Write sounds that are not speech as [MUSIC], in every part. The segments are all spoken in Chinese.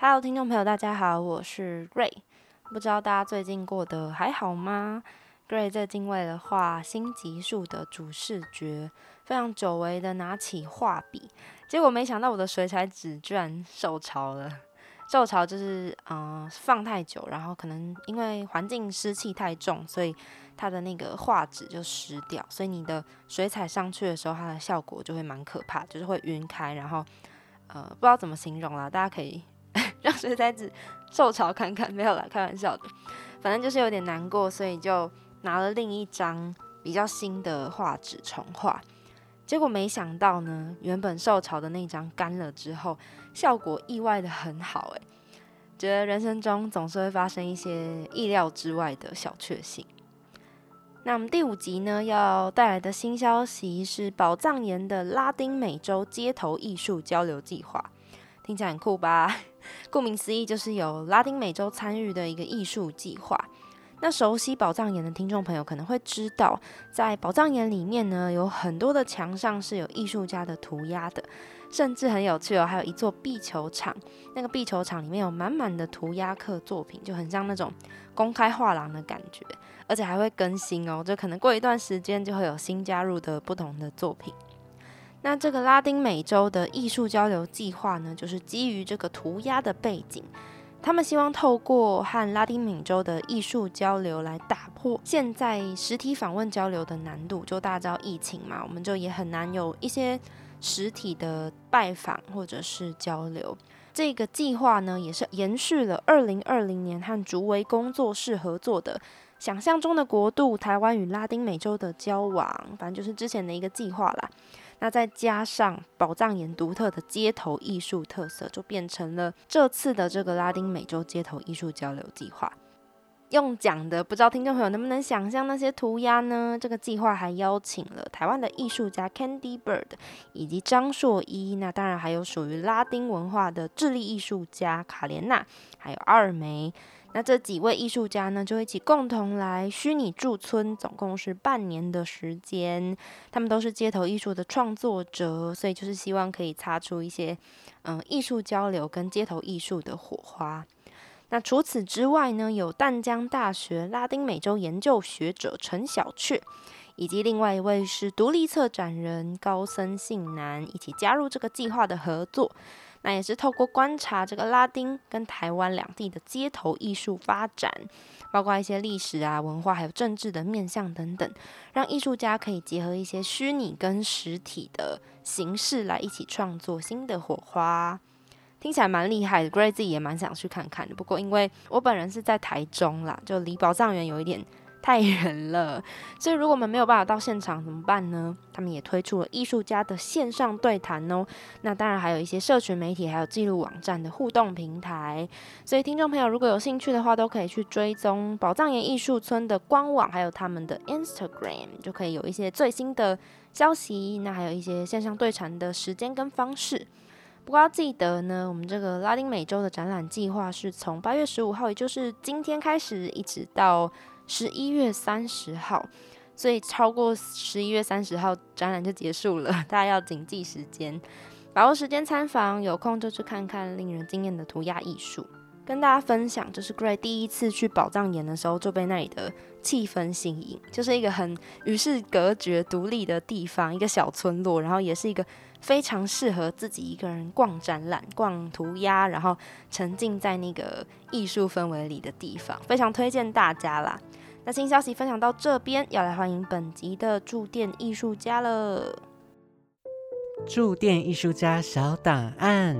Hello，听众朋友，大家好，我是 Ray。不知道大家最近过得还好吗？Gray 最近为了画新集数的主视觉，非常久违的拿起画笔，结果没想到我的水彩纸居然受潮了。受潮就是嗯、放太久，然后可能因为环境湿气太重，所以它的那个画纸就湿掉，所以你的水彩上去的时候，它的效果就会蛮可怕，就是会晕开，然后呃不知道怎么形容啦，大家可以让水彩纸受潮看看，没有啦，开玩笑的，反正就是有点难过，所以就拿了另一张比较新的画纸重画。结果没想到呢，原本受潮的那张干了之后，效果意外的很好诶，觉得人生中总是会发生一些意料之外的小确幸。那我们第五集呢，要带来的新消息是宝藏岩的拉丁美洲街头艺术交流计划，听起来很酷吧？顾名思义，就是有拉丁美洲参与的一个艺术计划。那熟悉宝藏岩的听众朋友可能会知道，在宝藏岩里面呢，有很多的墙上是有艺术家的涂鸦的，甚至很有趣哦，还有一座壁球场。那个壁球场里面有满满的涂鸦客作品，就很像那种公开画廊的感觉，而且还会更新哦，就可能过一段时间就会有新加入的不同的作品。那这个拉丁美洲的艺术交流计划呢，就是基于这个涂鸦的背景。他们希望透过和拉丁美洲的艺术交流来打破现在实体访问交流的难度。就大家知道疫情嘛，我们就也很难有一些实体的拜访或者是交流。这个计划呢，也是延续了二零二零年和竹围工作室合作的《想象中的国度：台湾与拉丁美洲的交往》，反正就是之前的一个计划啦。那再加上宝藏岩独特的街头艺术特色，就变成了这次的这个拉丁美洲街头艺术交流计划。用讲的，不知道听众朋友能不能想象那些涂鸦呢？这个计划还邀请了台湾的艺术家 Candy Bird 以及张硕一，那当然还有属于拉丁文化的智利艺术家卡莲娜，还有阿尔梅。那这几位艺术家呢，就一起共同来虚拟驻村，总共是半年的时间。他们都是街头艺术的创作者，所以就是希望可以擦出一些嗯艺术交流跟街头艺术的火花。那除此之外呢，有淡江大学拉丁美洲研究学者陈小雀，以及另外一位是独立策展人高森信男，一起加入这个计划的合作。那也是透过观察这个拉丁跟台湾两地的街头艺术发展，包括一些历史啊、文化还有政治的面向等等，让艺术家可以结合一些虚拟跟实体的形式来一起创作新的火花。听起来蛮厉害的，Gray 自己也蛮想去看看的。不过因为我本人是在台中啦，就离宝藏园有一点太远了，所以如果我们没有办法到现场怎么办呢？他们也推出了艺术家的线上对谈哦。那当然还有一些社群媒体还有记录网站的互动平台。所以听众朋友如果有兴趣的话，都可以去追踪宝藏岩艺术村的官网，还有他们的 Instagram，就可以有一些最新的消息。那还有一些线上对谈的时间跟方式。不过要记得呢，我们这个拉丁美洲的展览计划是从八月十五号，也就是今天开始，一直到十一月三十号，所以超过十一月三十号展览就结束了，[LAUGHS] 大家要谨记时间，把握时间参访，有空就去看看令人惊艳的涂鸦艺术。跟大家分享，就是 Gray 第一次去宝藏岩的时候，就被那里的气氛吸引，就是一个很与世隔绝、独立的地方，一个小村落，然后也是一个。非常适合自己一个人逛展览、逛涂鸦，然后沉浸在那个艺术氛围里的地方，非常推荐大家啦。那新消息分享到这边，要来欢迎本集的驻店艺术家了。驻店艺术家小档案。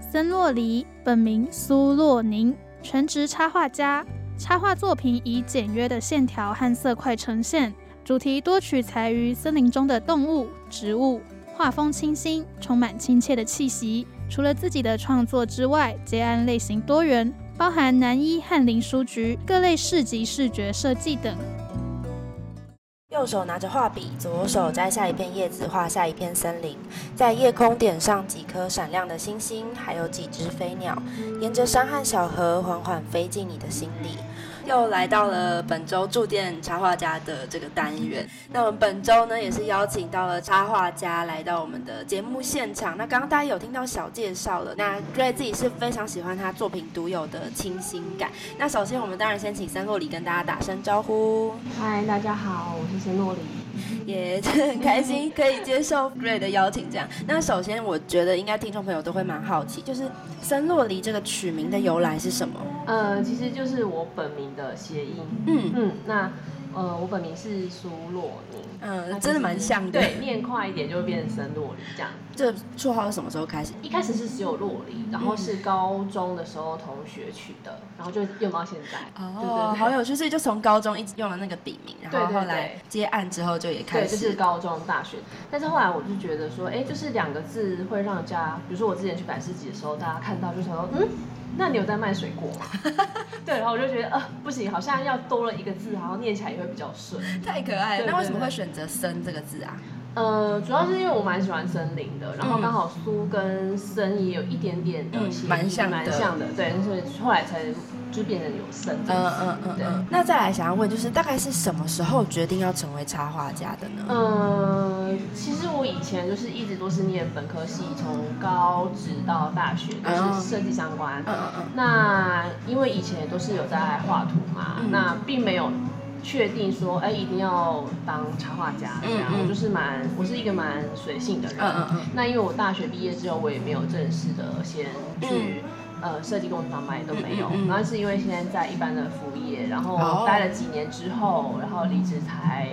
森洛黎，本名苏洛宁，全职插画家，插画作品以简约的线条和色块呈现。主题多取材于森林中的动物、植物、画风清新，充满亲切的气息。除了自己的创作之外，接案类型多元，包含南一翰林书局、各类市集视觉设计等。右手拿着画笔，左手摘下一片叶子，画下一片森林，在夜空点上几颗闪亮的星星，还有几只飞鸟，沿着山和小河缓缓飞进你的心里。又来到了本周驻店插画家的这个单元。那我们本周呢，也是邀请到了插画家来到我们的节目现场。那刚刚大家有听到小介绍了，那 Gray 自己是非常喜欢他作品独有的清新感。那首先，我们当然先请森洛里跟大家打声招呼。嗨，大家好，我是森洛里。[LAUGHS] 也很开心可以接受 Gray 的邀请，这样。那首先，我觉得应该听众朋友都会蛮好奇，就是森洛黎这个取名的由来是什么？呃，其实就是我本名的谐音。嗯嗯，那呃，我本名是苏洛宁。嗯，真的蛮像的。对，念快一点就会变成森洛里这样。这绰号是什么时候开始？一开始是只有洛里，然后是高中的时候同学取的，然后就用到现在。哦，好有趣，所以就从高中一直用了那个笔名，然后后来接案之后就也开始。对，就是高中、大学。但是后来我就觉得说，哎，就是两个字会让家，比如说我之前去百事集的时候，大家看到就想说，嗯。那你有在卖水果吗？[LAUGHS] 对，然后我就觉得，呃，不行，好像要多了一个字，然后念起来也会比较顺。太可爱了。那为什么会选择“森”这个字啊？呃，主要是因为我蛮喜欢森林的，然后刚好苏跟森也有一点点的蛮像蛮像的，对，所以后来才就变得有森。嗯嗯嗯嗯。那再来想要问，就是大概是什么时候决定要成为插画家的呢？嗯，其实我以前就是一直都是念本科系，从高职到大学都是设计相关。嗯嗯嗯。那因为以前都是有在画图嘛，那并没有。确定说，哎，一定要当插画家这样，我就是蛮，我是一个蛮随性的人。嗯嗯嗯。那因为我大学毕业之后，我也没有正式的先去呃设计公司上班，都没有。然后是因为现在在一般的服务业，然后待了几年之后，然后离职才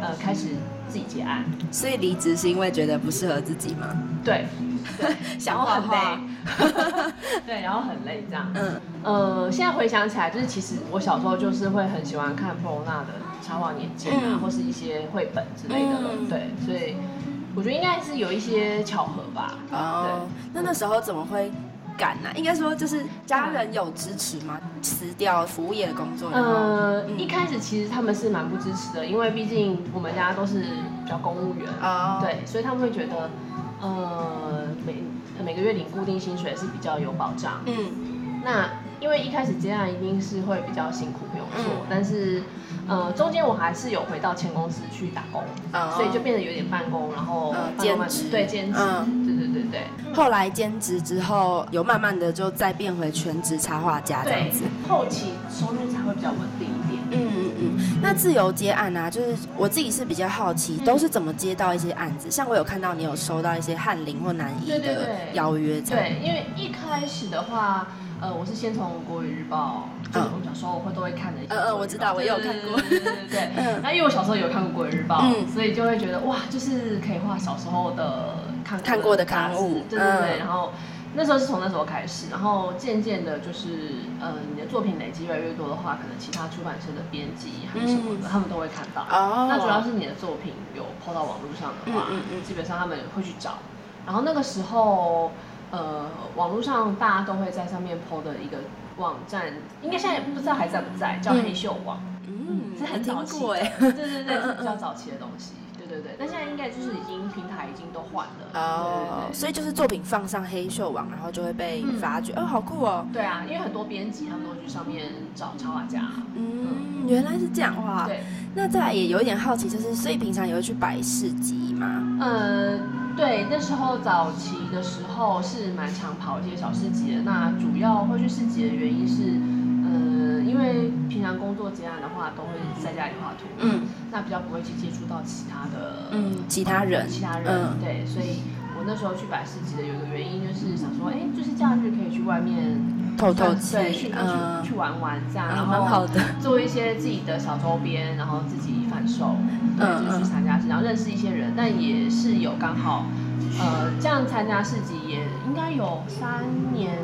呃开始自己接案。所以离职是因为觉得不适合自己吗？对。对，[LAUGHS] 想画画，[LAUGHS] 对，然后很累这样。嗯，呃，现在回想起来，就是其实我小时候就是会很喜欢看 Pro 娜的插画年鉴啊，或是一些绘本之类的。对，所以我觉得应该是有一些巧合吧。哦，那那时候怎么会敢啊？应该说就是家人有支持吗？辞掉服务业的工作？呃，一开始其实他们是蛮不支持的，因为毕竟我们家都是比较公务员啊，对，所以他们会觉得。呃，每每个月领固定薪水是比较有保障。嗯，那因为一开始接案一定是会比较辛苦，没有错。但是，呃，中间我还是有回到前公司去打工，所以就变得有点办公，然后兼职，对兼职，对对对对。后来兼职之后，有慢慢的就再变回全职插画家这样子，后期收入才会比较稳定一点。嗯嗯嗯。那自由接案啊，就是我自己是比较好奇，都是怎么接到一些案子？像我有看到你有收到一些翰林或南艺的邀约，对，因为一开始的话。呃，我是先从国语日报，就我小时候会都会看的。嗯嗯，我知道，我也有看过。对对对。[LAUGHS] 那因为我小时候有看过国语日报，所以就会觉得哇，就是可以画小时候的看看过的刊物。对对对。然后那时候是从那时候开始，然后渐渐的，就是呃，你的作品累积越来越多的话，可能其他出版社的编辑还是什么的，他们都会看到。哦。那主要是你的作品有抛到网络上的话，基本上他们会去找。然后那个时候。呃，网络上大家都会在上面 PO 的一个网站，应该现在不知道还在不在，叫黑秀网，[LAUGHS] 嗯，是很早期，对对对，是比较早期的东西，对对对，但现在应该就是已经平台已经都换了，哦，所以就是作品放上黑秀网，然后就会被发掘，哦，好酷哦，对啊，因为很多编辑他们都去上面找插画家，嗯，原来是这样哇，对，那再来也有一点好奇，就是所以平常也会去摆市集吗？嗯。对，那时候早期的时候是蛮常跑一些小市集的。那主要会去市集的原因是，呃，因为平常工作结案的话，都会在家里画图，嗯，那比较不会去接触到其他的，嗯，其他人，其他人，对，所以我那时候去摆市集的有一个原因就是想说，哎，就是假日可以去外面透透气，对，去去去玩玩这样，然后 [LAUGHS] 做一些自己的小周边，然后自己贩售。嗯，就去参加市，然后认识一些人，但也是有刚好，呃，这样参加市集也应该有三年，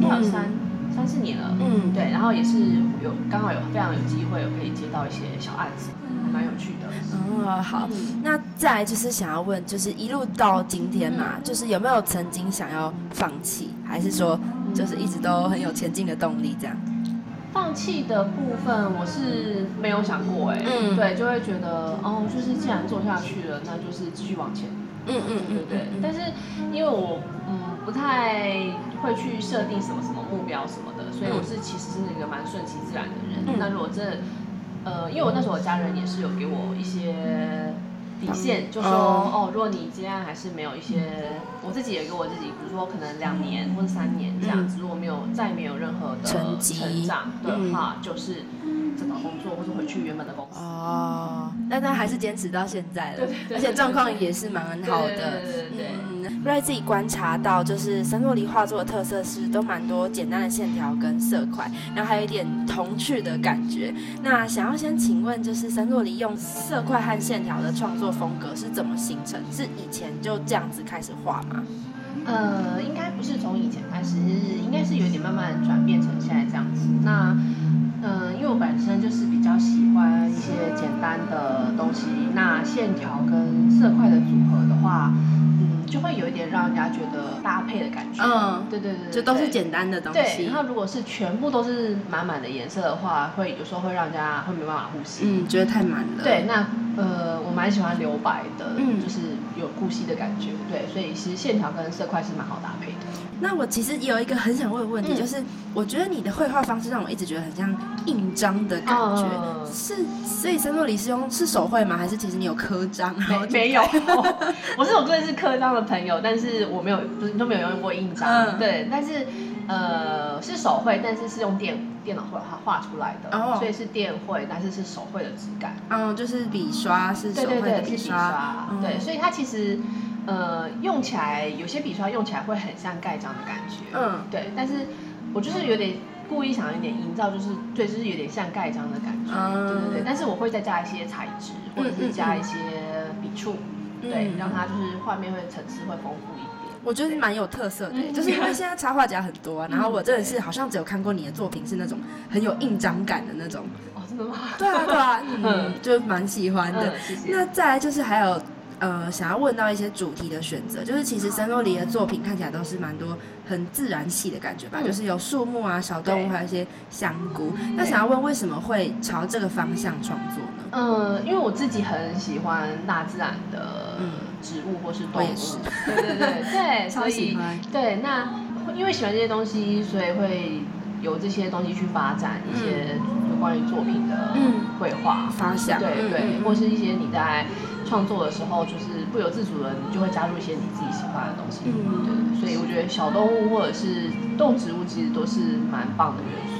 应该有三三四年了，嗯对，然后也是有刚好有非常有机会，有可以接到一些小案子，还蛮有趣的。嗯，好，那再来就是想要问，就是一路到今天嘛，就是有没有曾经想要放弃，还是说就是一直都很有前进的动力这样？放弃的部分我是没有想过哎、嗯对，就会觉得哦，就是既然做下去了，那就是继续往前，嗯嗯对对对。但是因为我嗯不太会去设定什么什么目标什么的，所以我是其实是一个蛮顺其自然的人。嗯。那如果真的呃，因为我那时候我家人也是有给我一些底线，就说哦。哦，如果你今天还是没有一些，我自己也给我自己，比如说可能两年或者三年这样子，如果没有再没有任何的成成长的嗯。话，就是再找工作或者回去原本的公司。哦，那他还是坚持到现在了，对对对而且状况也是蛮好的。对对对瑞自己观察到，就是森洛黎画作的特色是都蛮多简单的线条跟色块，然后还有一点童趣的感觉。那想要先请问，就是森洛黎用色块和线条的创作风格是怎么形成？是以前就这样子开始画吗？呃，应该不是从以前开始，应该是有点慢慢转变成现在这样子。那，嗯、因为我本身就是比较喜欢一些简单的东西，那线条跟色块的组合的话，就会有一点让人家觉得搭配的感觉。嗯对对对对就都是简单的东对，西然。后如果是全部都是满满的颜色的话，会有时候会让人家会没办法呼吸。嗯，觉得太满了。对，那呃，我蛮喜欢留白的，嗯就是有呼吸的感觉，对，所以其实线条跟色块是蛮好搭配的。那我其实也有一个很想问的问题，嗯就是我觉得你的绘画方式让我一直觉得很像印章的感觉，嗯是所以森洛里是用是手绘吗？还是其实你有刻章？没没有，[LAUGHS] 我是有认识刻章的朋友，但是我没有，不是都没有用过印章，嗯对，但是呃是手绘，但是是用电电脑画画出来的，哦所以是电绘，但是是手绘的质感。嗯，就是笔刷是手绘的笔刷，对，所以它其实呃用起来有些笔刷用起来会很像盖章的感觉，嗯对，但是我就是有点故意想有点营造，就是对，就是有点像盖章的感觉，嗯对对对，但是我会再加一些材质，或者是加一些笔触，对，嗯让它就是画面会层次会丰富一点。我觉得蛮有特色的，嗯就是因为 [LAUGHS] 现在插画家很多、啊，然后我真的是好像只有看过你的作品是那种很有印章感的那种，哦，真的吗？对啊对啊，嗯 [LAUGHS] 嗯，就蛮喜欢的。嗯，谢谢。那再来就是还有呃，想要问到一些主题的选择，就是其实森洛里的作品看起来都是蛮多很自然系的感觉吧，嗯就是有树木啊、小动物，还有一些香菇。那想要问为什么会朝这个方向创作呢？嗯，因为我自己很喜欢大自然的嗯植物或是动物，对对对 [LAUGHS] 对，超所以喜欢对那因为喜欢这些东西，所以会有这些东西去发展一些有关于作品的嗯绘画，发想，对对，或是一些你在创作的时候，就是不由自主的，你就会加入一些你自己喜欢的东西，嗯对，所以我觉得小动物或者是动植物其实都是蛮棒的元素。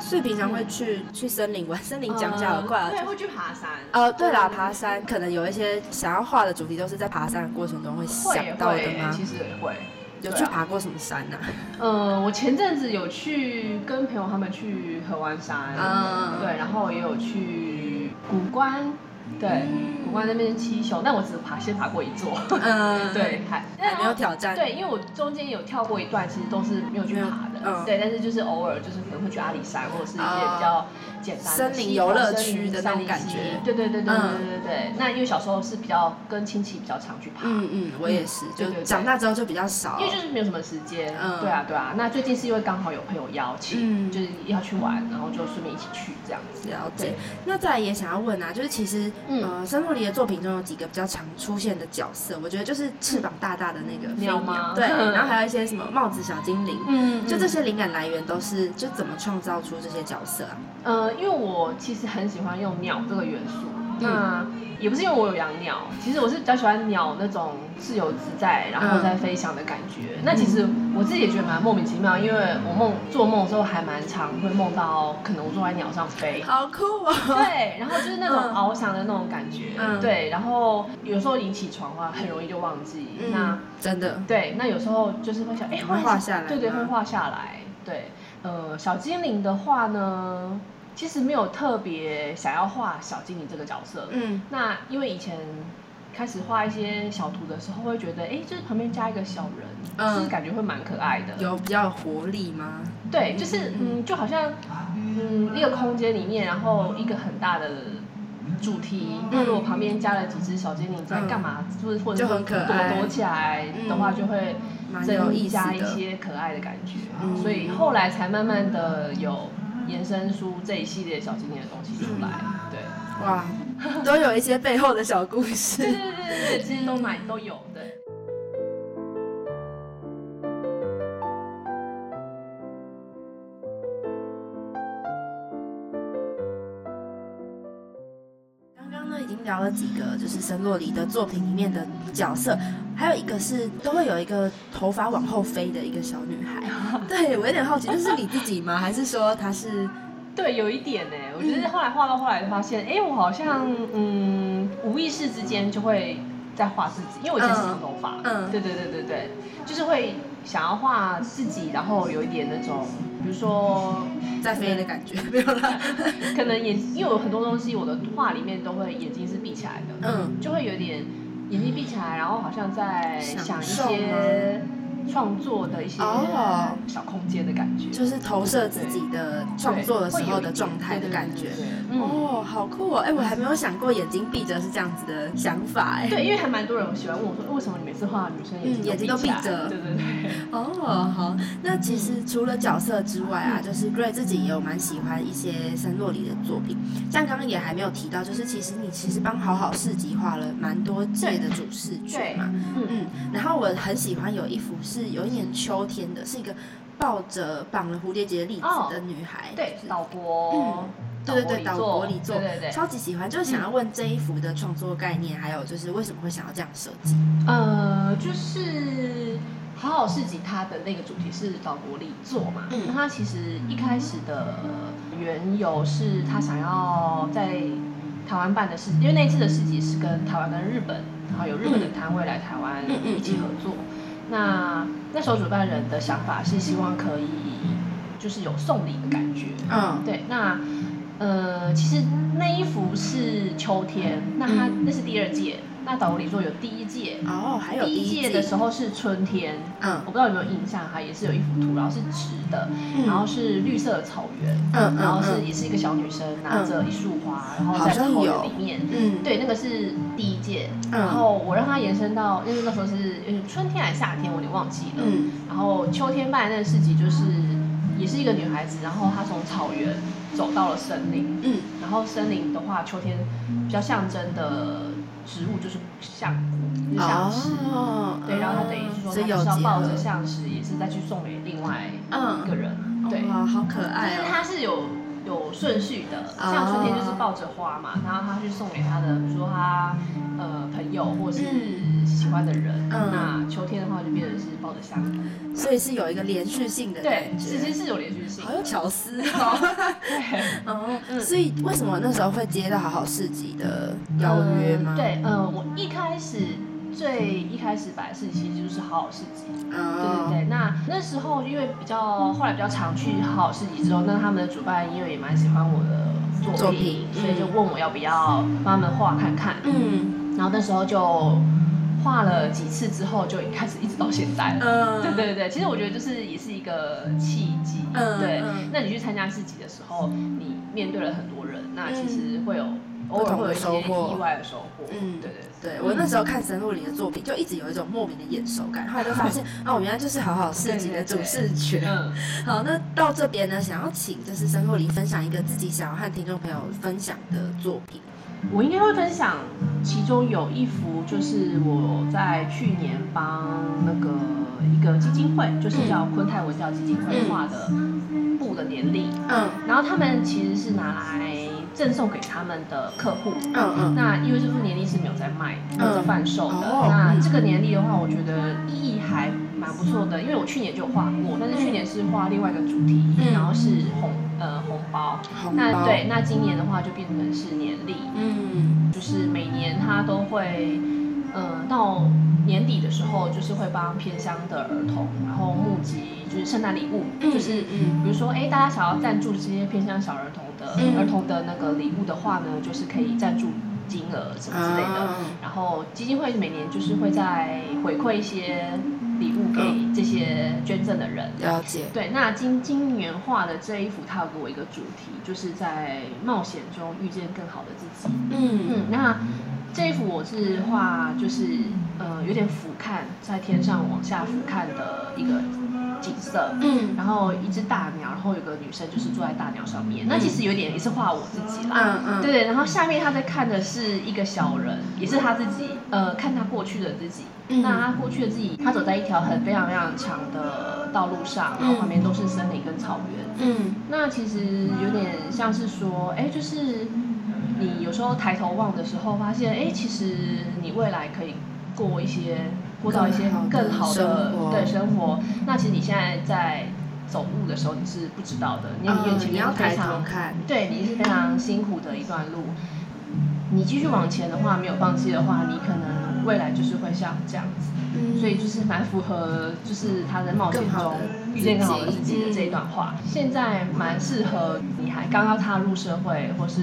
所以平常会去去森林玩，[LAUGHS] 森林讲讲怪了。对，会去爬山。呃，对啦，爬山可能有一些想要画的主题都是在爬山的过程中会想到的会，吗？其实也会。有去爬过什么山啊？呃，我前阵子有去跟朋友他们去合欢山，嗯对，然后也有去古关，对，古关那边七雄，但我只爬先爬过一座，嗯，[LAUGHS] 对，还还没有挑战。对，因为我中间有跳过一段，其实都是没有去爬的，嗯。对，但是就是偶尔就是可能会去阿里山或者是一些比较简单的森林游乐区的那种感觉对对对对对嗯对对对。那因为小时候是比较跟亲戚比较常去爬，嗯嗯，我也是，就长大之后就比较少。因为就是没有什么时间，嗯对啊对啊。那最近是因为刚好有朋友邀请，嗯就是要去玩，然后就顺便一起去这样子。了解对。那再来也想要问啊，就是其实，嗯呃，森洛里的作品中有几个比较常出现的角色，我觉得就是翅膀大大的那个飞鸟吗对，[LAUGHS] 然后还有一些什么帽子小精灵，嗯就这些灵感来源都是就怎么创造出这些角色啊？呃，因为我其实很喜欢用鸟这个元素，嗯。那也不是因为我有养鸟，其实我是比较喜欢鸟那种自由自在，然后在飞翔的感觉。那其实我自己也觉得蛮莫名其妙，因为我梦做梦的时候还蛮常会梦到，可能我坐在鸟上飞。好酷哦！对，然后就是那种嗯。翱翔的那种感觉，嗯。对，然后有时候你起床的话，很容易就忘记，那嗯，真的，对，那有时候就是会想，哎、会画下来。对对，吗会画下来。对，呃，小精灵的话呢，其实没有特别想要画小精灵这个角色。嗯那因为以前开始画一些小图的时候，会觉得，哎，就是旁边加一个小人，就是感觉会蛮可爱的。有比较有活力吗？对，就是嗯，就好像嗯一个空间里面，然后一个很大的主题。那如果旁边加了几只小精灵在干嘛，就是或者躲躲起来的话，就会增加一些可爱的感觉。所以后来才慢慢的有延伸出这一系列小精灵的东西出来。对，哇，都有一些背后的小故事。对对对对对，其实都蛮都有的。聊了几个就是森洛里的作品里面的角色，还有一个是都会有一个头发往后飞的一个小女孩。[LAUGHS] 对我有点好奇，这是你自己吗？还是说她是？对，有一点呢。我觉得后来画到后来发现，哎，我好像嗯无意识之间就会在画自己，因为我以前是长头发。嗯，对对对对对，就是会想要画自己，然后有一点那种。比如说在飞的感觉 [LAUGHS] 没有啦，可能眼因为有很多东西，我的画里面都会眼睛是闭起来的，嗯，就会有点眼睛闭起来，然后好像在想一些。创作的一些小空间的感觉，就是投射自己的创作的时候的状态的感觉。哦，好酷哦！哎，我还没有想过眼睛闭着是这样子的想法。哎，对，因为还蛮多人喜欢问我说，为什么你每次画女生眼睛都闭着？对对对。哦，好。那其实除了角色之外啊，就是 Gray 自己也有蛮喜欢一些森洛里的作品。像刚刚也还没有提到，就是其实你其实帮好好市集画了蛮多届的主视觉嘛。嗯嗯。然后我很喜欢有一幅。是有一年秋天的，是一个抱着绑了蝴蝶结栗子的女孩，对，岛国，嗯，对对对，岛国里做，对对对，超级喜欢，就是想要问这一幅的创作概念，还有就是为什么会想要这样设计？呃，就是好好市集它的那个主题是岛国里做嘛，那它其实一开始的缘由是他想要在台湾办的市，因为那次的市集是跟台湾跟日本，然后有日本的摊位来台湾一起合作。那那时候主办人的想法是希望可以，就是有送礼的感觉。嗯，对。那呃，其实那一幅是秋天，那它那是第二届。那岛国里说有第一届哦，还有第一届。的时候是春天，嗯，我不知道有没有印象哈，也是有一幅图，然后是直的，然后是绿色的草原，嗯，然后是也是一个小女生拿着一束花，然后在草原里面，嗯，对，那个是第一届，然后我让它延伸到，因为那时候是春天还是夏天，我有点忘记了，嗯，然后秋天办的那个市集就是也是一个女孩子，然后她从草原走到了森林，嗯，然后森林的话，秋天比较象征的。植物就是像像石，对，然后他等于是说，他是要抱着像石，也是再去送给另外一个人，对，好可爱。就是他是顺序的，像春天就是抱着花嘛，然后他去送给他的，比如说他呃朋友或是喜欢的人，嗯。那秋天的话就变成是抱着香，所以是有一个连续性的对，其实是有连续性，好有巧思。哦。[LAUGHS] 对，[LAUGHS] 哦，所以为什么那时候会接到好好市集的邀约吗？对，呃，我一开始最一开始摆的市集其实就是好好市集，对对对。那那时候因为比较后来比较常去好好市集之后，那他们的主办因为也蛮喜欢我的作品，所以就问我要不要帮他们画看看。嗯，然后那时候就。画了几次之后，就开始一直到现在。嗯，对对对其实我觉得就是也是一个契机。嗯，对。那你去参加市集的时候，你面对了很多人，那其实会有偶尔会有一些意外的收获。嗯，对对对。我那时候看神鹿里的作品，就一直有一种莫名的眼熟感。后来就发现，[LAUGHS] 哦，原来就是好好市集的主视觉。嗯。[LAUGHS] 好，那到这边呢，想要请就是神鹿里分享一个自己想要和听众朋友分享的作品。我应该会分享，其中有一幅就是我在去年帮那个一个基金会，就是叫昆泰文教基金会画的布的年历。嗯，然后他们其实是拿来赠送给他们的客户。嗯嗯，那因为这副年历是没有在卖、没有在贩售的。那这个年历的话，我觉得意义还蛮不错的，因为我去年就画过，但是去年是画另外一个主题，然后是红。呃，红包，那对，那今年的话就变成是年历，嗯，就是每年他都会，呃，到年底的时候，就是会帮偏乡的儿童，然后募集就是圣诞礼物，就是，比如说，哎，大家想要赞助这些偏乡小儿童的儿童的那个礼物的话呢，就是可以赞助金额什么之类的。然后基金会每年就是会在回馈一些礼物给这些捐赠的人。了解。对，那今今年画的这一幅，他有给我一个主题，就是在冒险中遇见更好的自己。嗯嗯，那这一幅我是画，就是呃有点俯瞰，在天上往下俯瞰的一个。景色，嗯，然后一只大鸟，然后有个女生就是坐在大鸟上面，那其实有点也是画我自己啦，嗯嗯，对对，然后下面他在看的是一个小人，也是他自己，呃，看他过去的自己，那他过去的自己，他走在一条很非常非常长的道路上，然后旁边都是森林跟草原，嗯，那其实有点像是说，哎，就是你有时候抬头望的时候，发现，哎，其实你未来可以过一些。过到一些更好的对生活，那其实你现在在走路的时候你是不知道的，你眼前要非常看，对你是非常辛苦的一段路。你继续往前的话，没有放弃的话，你可能未来就是会像这样子。所以就是蛮符合，就是他在冒险中遇见更好的自己的这一段话。现在蛮适合你还刚刚踏入社会，或是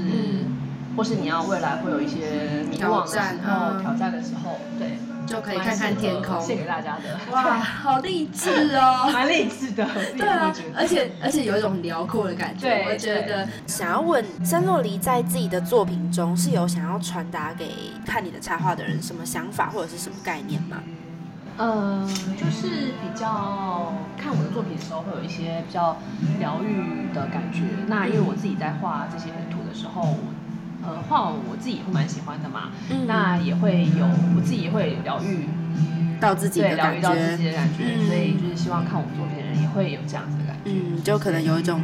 或是你要未来会有一些迷惘的时候、挑战的时候，对。就可以看看天空，献给大家的。哇，好励志哦，[LAUGHS] 蛮励志的。对啊，而且而且有一种辽阔的感觉。对，我觉得想要问森洛黎在自己的作品中是有想要传达给看你的插画的人什么想法或者是什么概念吗？呃，就是比较看我的作品的时候会有一些比较疗愈的感觉。那因为我自己在画这些图的时候。呃，画我自己也会蛮喜欢的嘛，那也会有我自己也会疗愈到自己的疗愈到自己的感觉，所以就是希望看我作品的人也会有这样子嗯，就可能有一种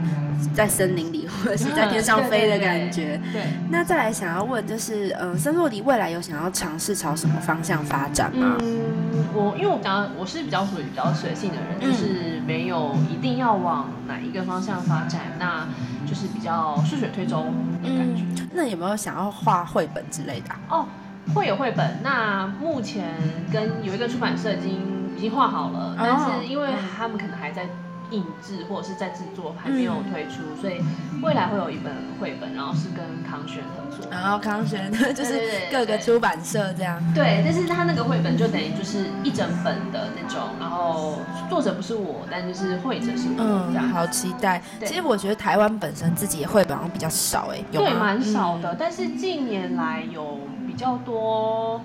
在森林里或者是在天上飞的感觉。[LAUGHS] 对，那再来想要问就是，呃，森洛迪未来有想要尝试朝什么方向发展吗？嗯，我因为我刚我是比较属于比较随性的人，就是没有一定要往哪一个方向发展，那就是比较顺水推舟的感觉。那有没有想要画绘本之类的？哦，会有绘本。那目前跟有一个出版社已经已经画好了，但是因为他们可能还在。印制或者是在制作还没有推出，所以未来会有一本绘本，然后是跟康轩合作。然后康轩 [LAUGHS] 就是各个出版社这样。对，但是他那个绘本就等于就是一整本的那种，然后作者不是我，但就是绘者是我。嗯，好期待。其实我觉得台湾本身自己的绘本好像比较少哎，对，蛮少的。但是近年来有比较多，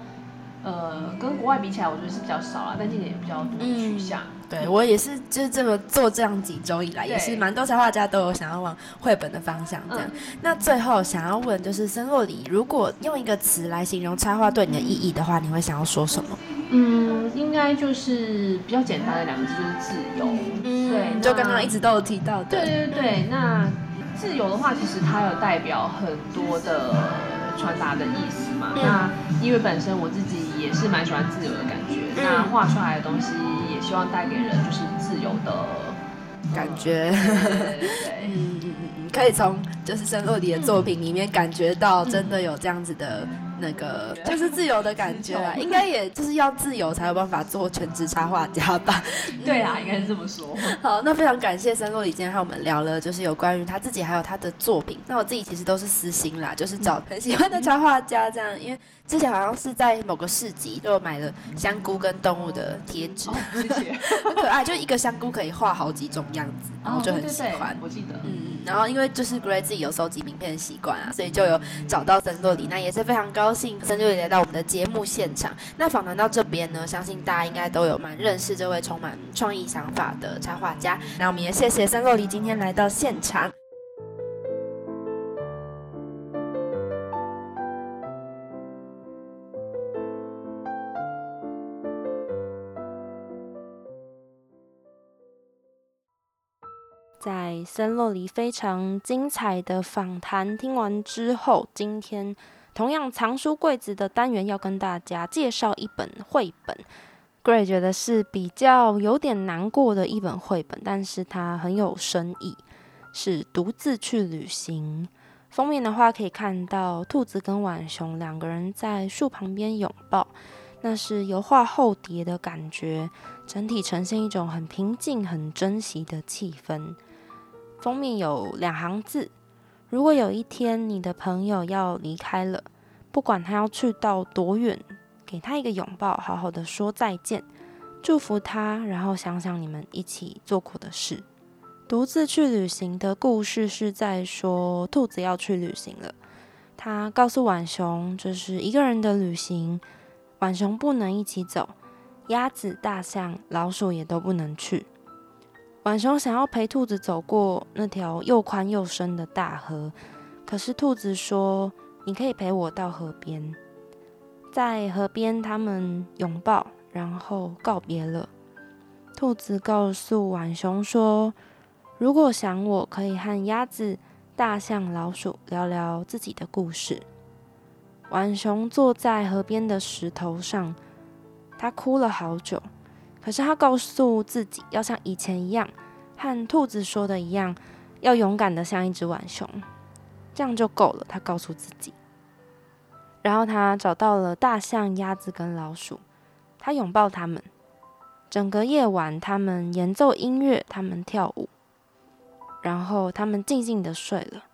呃，跟国外比起来，我觉得是比较少啦，但近年也比较多取向。对我也是，就是这么做这样几周以来，也是蛮多插画家都有想要往绘本的方向这样。那最后想要问，就是森洛里，如果用一个词来形容插画对你的意义的话，你会想要说什么？嗯，应该就是比较简单的两个字，就是自由。嗯，对，就刚刚一直都有提到的。对对对，那自由的话，其实它有代表很多的传达的意思嘛。那因为本身我自己也是蛮喜欢自由的感觉，那画出来的东西也。希望带给人就是自由的感觉，对，嗯嗯嗯，可以从就是圣洛迪的作品里面感觉到，真的有这样子的。那个就是自由的感觉啦，应该也就是要自由才有办法做全职插画家吧？[LAUGHS] 对啊，应该是这么说。[LAUGHS] 好，那非常感谢森洛里今天和我们聊了，就是有关于他自己还有他的作品。那我自己其实都是私心啦，就是找很喜欢的插画家这样，因为之前好像是在某个市集就买了香菇跟动物的贴纸，谢谢，[LAUGHS] 很可爱，就一个香菇可以画好几种样子，然后就很喜欢。我记得，嗯。然后因为就是 Gray 自己有收集名片的习惯啊，所以就有找到森洛里，那也是非常高兴森洛里来到我们的节目现场。那访谈到这边呢，相信大家应该都有蛮认识这位充满创意想法的插画家。那我们也谢谢森洛里今天来到现场。在森洛里非常精彩的访谈听完之后，今天同样藏书柜子的单元要跟大家介绍一本绘本。Gray 觉得是比较有点难过的一本绘本，但是它很有深意，是独自去旅行。封面的话可以看到兔子跟浣熊两个人在树旁边拥抱，那是油画厚叠的感觉，整体呈现一种很平静、很珍惜的气氛。封面有两行字：如果有一天你的朋友要离开了，不管他要去到多远，给他一个拥抱，好好的说再见，祝福他，然后想想你们一起做过的事。独自去旅行的故事是在说，兔子要去旅行了。他告诉浣熊，这是一个人的旅行，浣熊不能一起走，鸭子、大象、老鼠也都不能去。浣熊想要陪兔子走过那条又宽又深的大河，可是兔子说：“你可以陪我到河边。”在河边，他们拥抱，然后告别了。兔子告诉浣熊说。如果想，我可以和鸭子、大象、老鼠聊聊自己的故事。浣熊坐在河边的石头上，他哭了好久。可是他告诉自己，要像以前一样，和兔子说的一样，要勇敢的像一只浣熊，这样就够了。他告诉自己。然后他找到了大象、鸭子跟老鼠，他拥抱他们。整个夜晚，他们演奏音乐，他们跳舞。然后他们静静的睡了。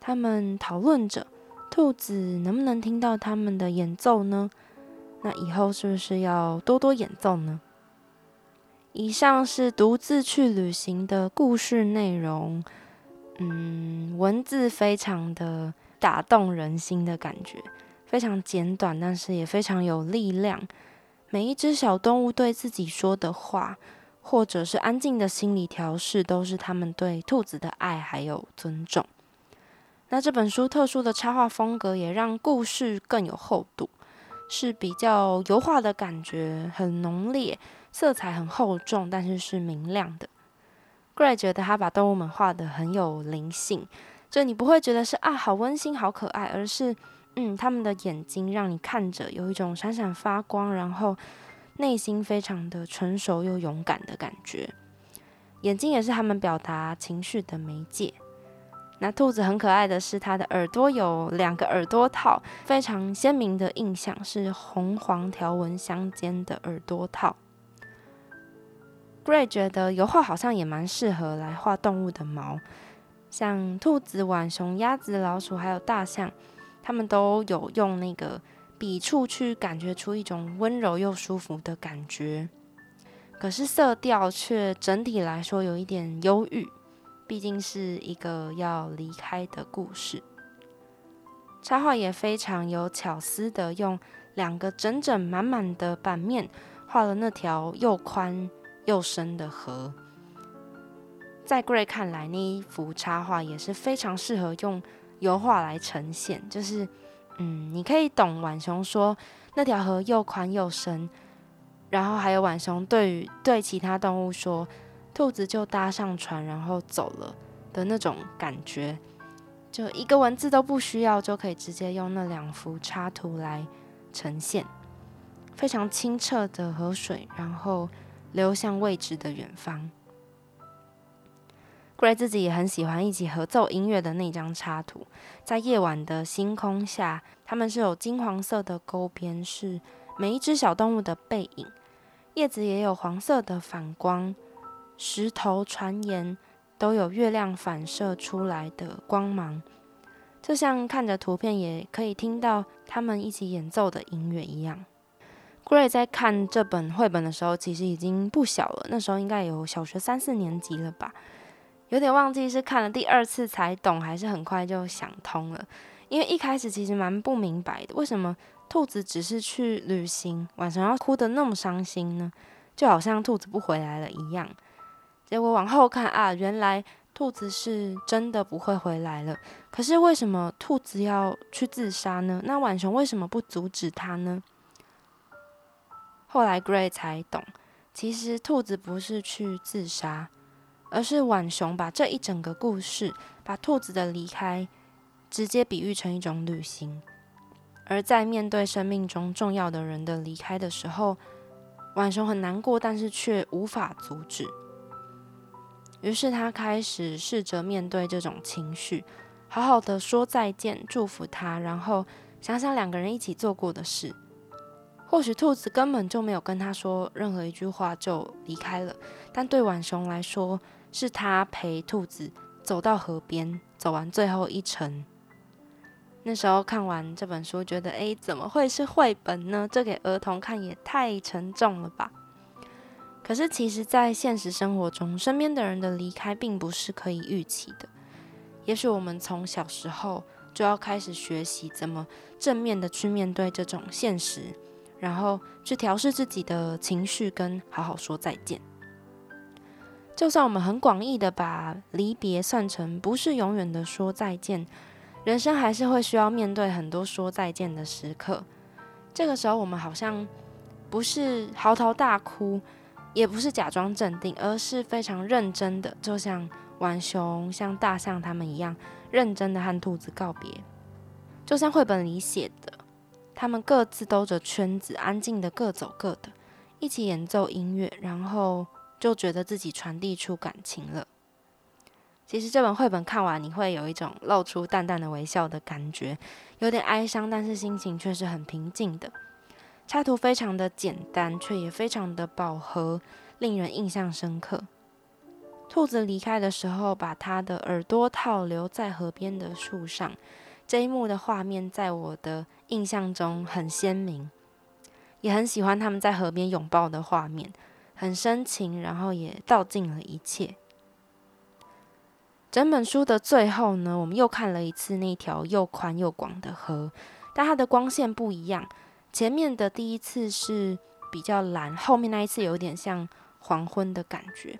他们讨论着，兔子能不能听到他们的演奏呢？那以后是不是要多多演奏呢？以上是独自去旅行的故事内容。嗯，文字非常的打动人心的感觉，非常简短，但是也非常有力量。每一只小动物对自己说的话。或者是安静的心理调试，都是他们对兔子的爱还有尊重。那这本书特殊的插画风格也让故事更有厚度，是比较油画的感觉，很浓烈，色彩很厚重，但是是明亮的。Gray 觉得他把动物们画的很有灵性，就你不会觉得是啊好温馨好可爱，而是嗯他们的眼睛让你看着有一种闪闪发光，然后。内心非常的成熟又勇敢的感觉，眼睛也是他们表达情绪的媒介。那兔子很可爱的是，它的耳朵有两个耳朵套，非常鲜明的印象是红黄条纹相间的耳朵套。Gray 觉得油画好像也蛮适合来画动物的毛，像兔子、浣熊、鸭子、老鼠还有大象，他们都有用那个。笔触去感觉出一种温柔又舒服的感觉，可是色调却整体来说有一点忧郁，毕竟是一个要离开的故事。插画也非常有巧思的，用两个整整满满的版面画了那条又宽又深的河。在 Gray 看来，那一幅插画也是非常适合用油画来呈现，就是。嗯，你可以懂浣熊说那条河又宽又深，然后还有浣熊对于对其他动物说，兔子就搭上船然后走了的那种感觉，就一个文字都不需要就可以直接用那两幅插图来呈现，非常清澈的河水，然后流向未知的远方。Gray 自己也很喜欢一起合奏音乐的那张插图，在夜晚的星空下，它们是有金黄色的勾边，是每一只小动物的背影。叶子也有黄色的反光，石头、船沿都有月亮反射出来的光芒，就像看着图片也可以听到他们一起演奏的音乐一样。Gray 在看这本绘本的时候，其实已经不小了，那时候应该有小学三四年级了吧。有点忘记是看了第二次才懂，还是很快就想通了。因为一开始其实蛮不明白的，为什么兔子只是去旅行，晚上要哭得那么伤心呢？就好像兔子不回来了一样。结果往后看啊，原来兔子是真的不会回来了。可是为什么兔子要去自杀呢？那浣熊为什么不阻止他呢？后来 Gray 才懂，其实兔子不是去自杀。而是浣熊把这一整个故事，把兔子的离开直接比喻成一种旅行，而在面对生命中重要的人的离开的时候，浣熊很难过，但是却无法阻止。于是他开始试着面对这种情绪，好好的说再见，祝福他，然后想想两个人一起做过的事。或许兔子根本就没有跟他说任何一句话就离开了，但对浣熊来说，是他陪兔子走到河边，走完最后一程。那时候看完这本书，觉得诶，怎么会是绘本呢？这给儿童看也太沉重了吧。可是其实，在现实生活中，身边的人的离开并不是可以预期的。也许我们从小时候就要开始学习怎么正面的去面对这种现实，然后去调试自己的情绪，跟好好说再见。就算我们很广义的把离别算成不是永远的说再见。人生还是会需要面对很多说再见的时刻，这个时候我们好像不是嚎啕大哭，也不是假装镇定，而是非常认真的，就像浣熊、像大象他们一样，认真的和兔子告别。就像绘本里写的，他们各自兜着圈子，安静的各走各的，一起演奏音乐，然后就觉得自己传递出感情了。其实这本绘本看完，你会有一种露出淡淡的微笑的感觉，有点哀伤，但是心情却是很平静的。插图非常的简单，却也非常的饱和，令人印象深刻。兔子离开的时候，把它的耳朵套留在河边的树上，这一幕的画面在我的印象中很鲜明，也很喜欢他们在河边拥抱的画面，很深情，然后也道尽了一切。整本书的最后呢，我们又看了一次那条又宽又广的河，但它的光线不一样。前面的第一次是比较蓝，后面那一次有点像黄昏的感觉。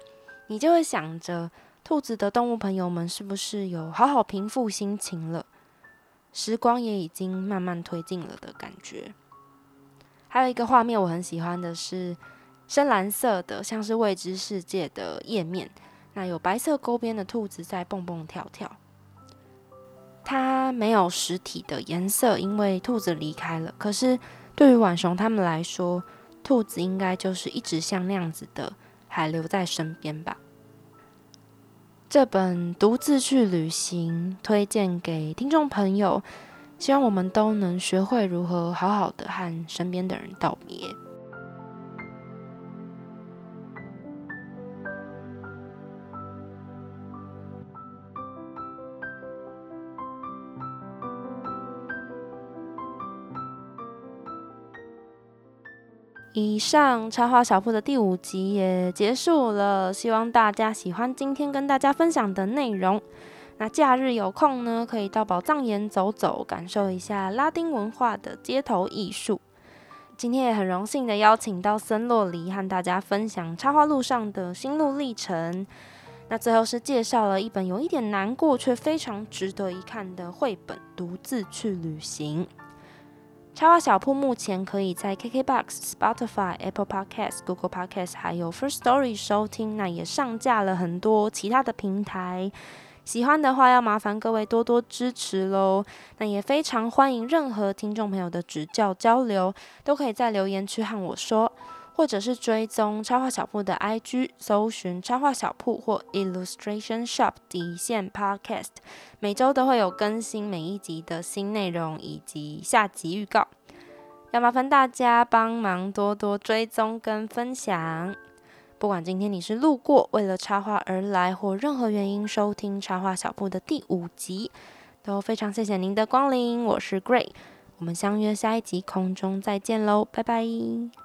你就会想着，兔子的动物朋友们是不是有好好平复心情了？时光也已经慢慢推进了的感觉。还有一个画面我很喜欢的是深蓝色的，像是未知世界的页面。那有白色勾边的兔子在蹦蹦跳跳，它没有实体的颜色，因为兔子离开了。可是对于浣熊他们来说，兔子应该就是一直像那样子的，还留在身边吧。这本独自去旅行，推荐给听众朋友，希望我们都能学会如何好好的和身边的人道别。以上插画小铺的第五集也结束了，希望大家喜欢今天跟大家分享的内容。那假日有空呢，可以到宝藏岩走走，感受一下拉丁文化的街头艺术。今天也很荣幸的邀请到森洛黎和大家分享插画路上的心路历程。那最后是介绍了一本有一点难过却非常值得一看的绘本《独自去旅行》。插画小铺目前可以在 KKBOX、Spotify、Apple Podcast、Google Podcast 还有 First Story 收听，那也上架了很多其他的平台。喜欢的话，要麻烦各位多多支持喽。那也非常欢迎任何听众朋友的指教交流，都可以在留言区和我说。或者是追踪插画小铺的 IG，搜寻插画小铺或 Illustration Shop 底线 Podcast，每周都会有更新每一集的新内容以及下集预告，要麻烦大家帮忙多多追踪跟分享。不管今天你是路过为了插画而来，或任何原因收听插画小铺的第五集，都非常谢谢您的光临。我是 Gray，我们相约下一集空中再见喽，拜拜。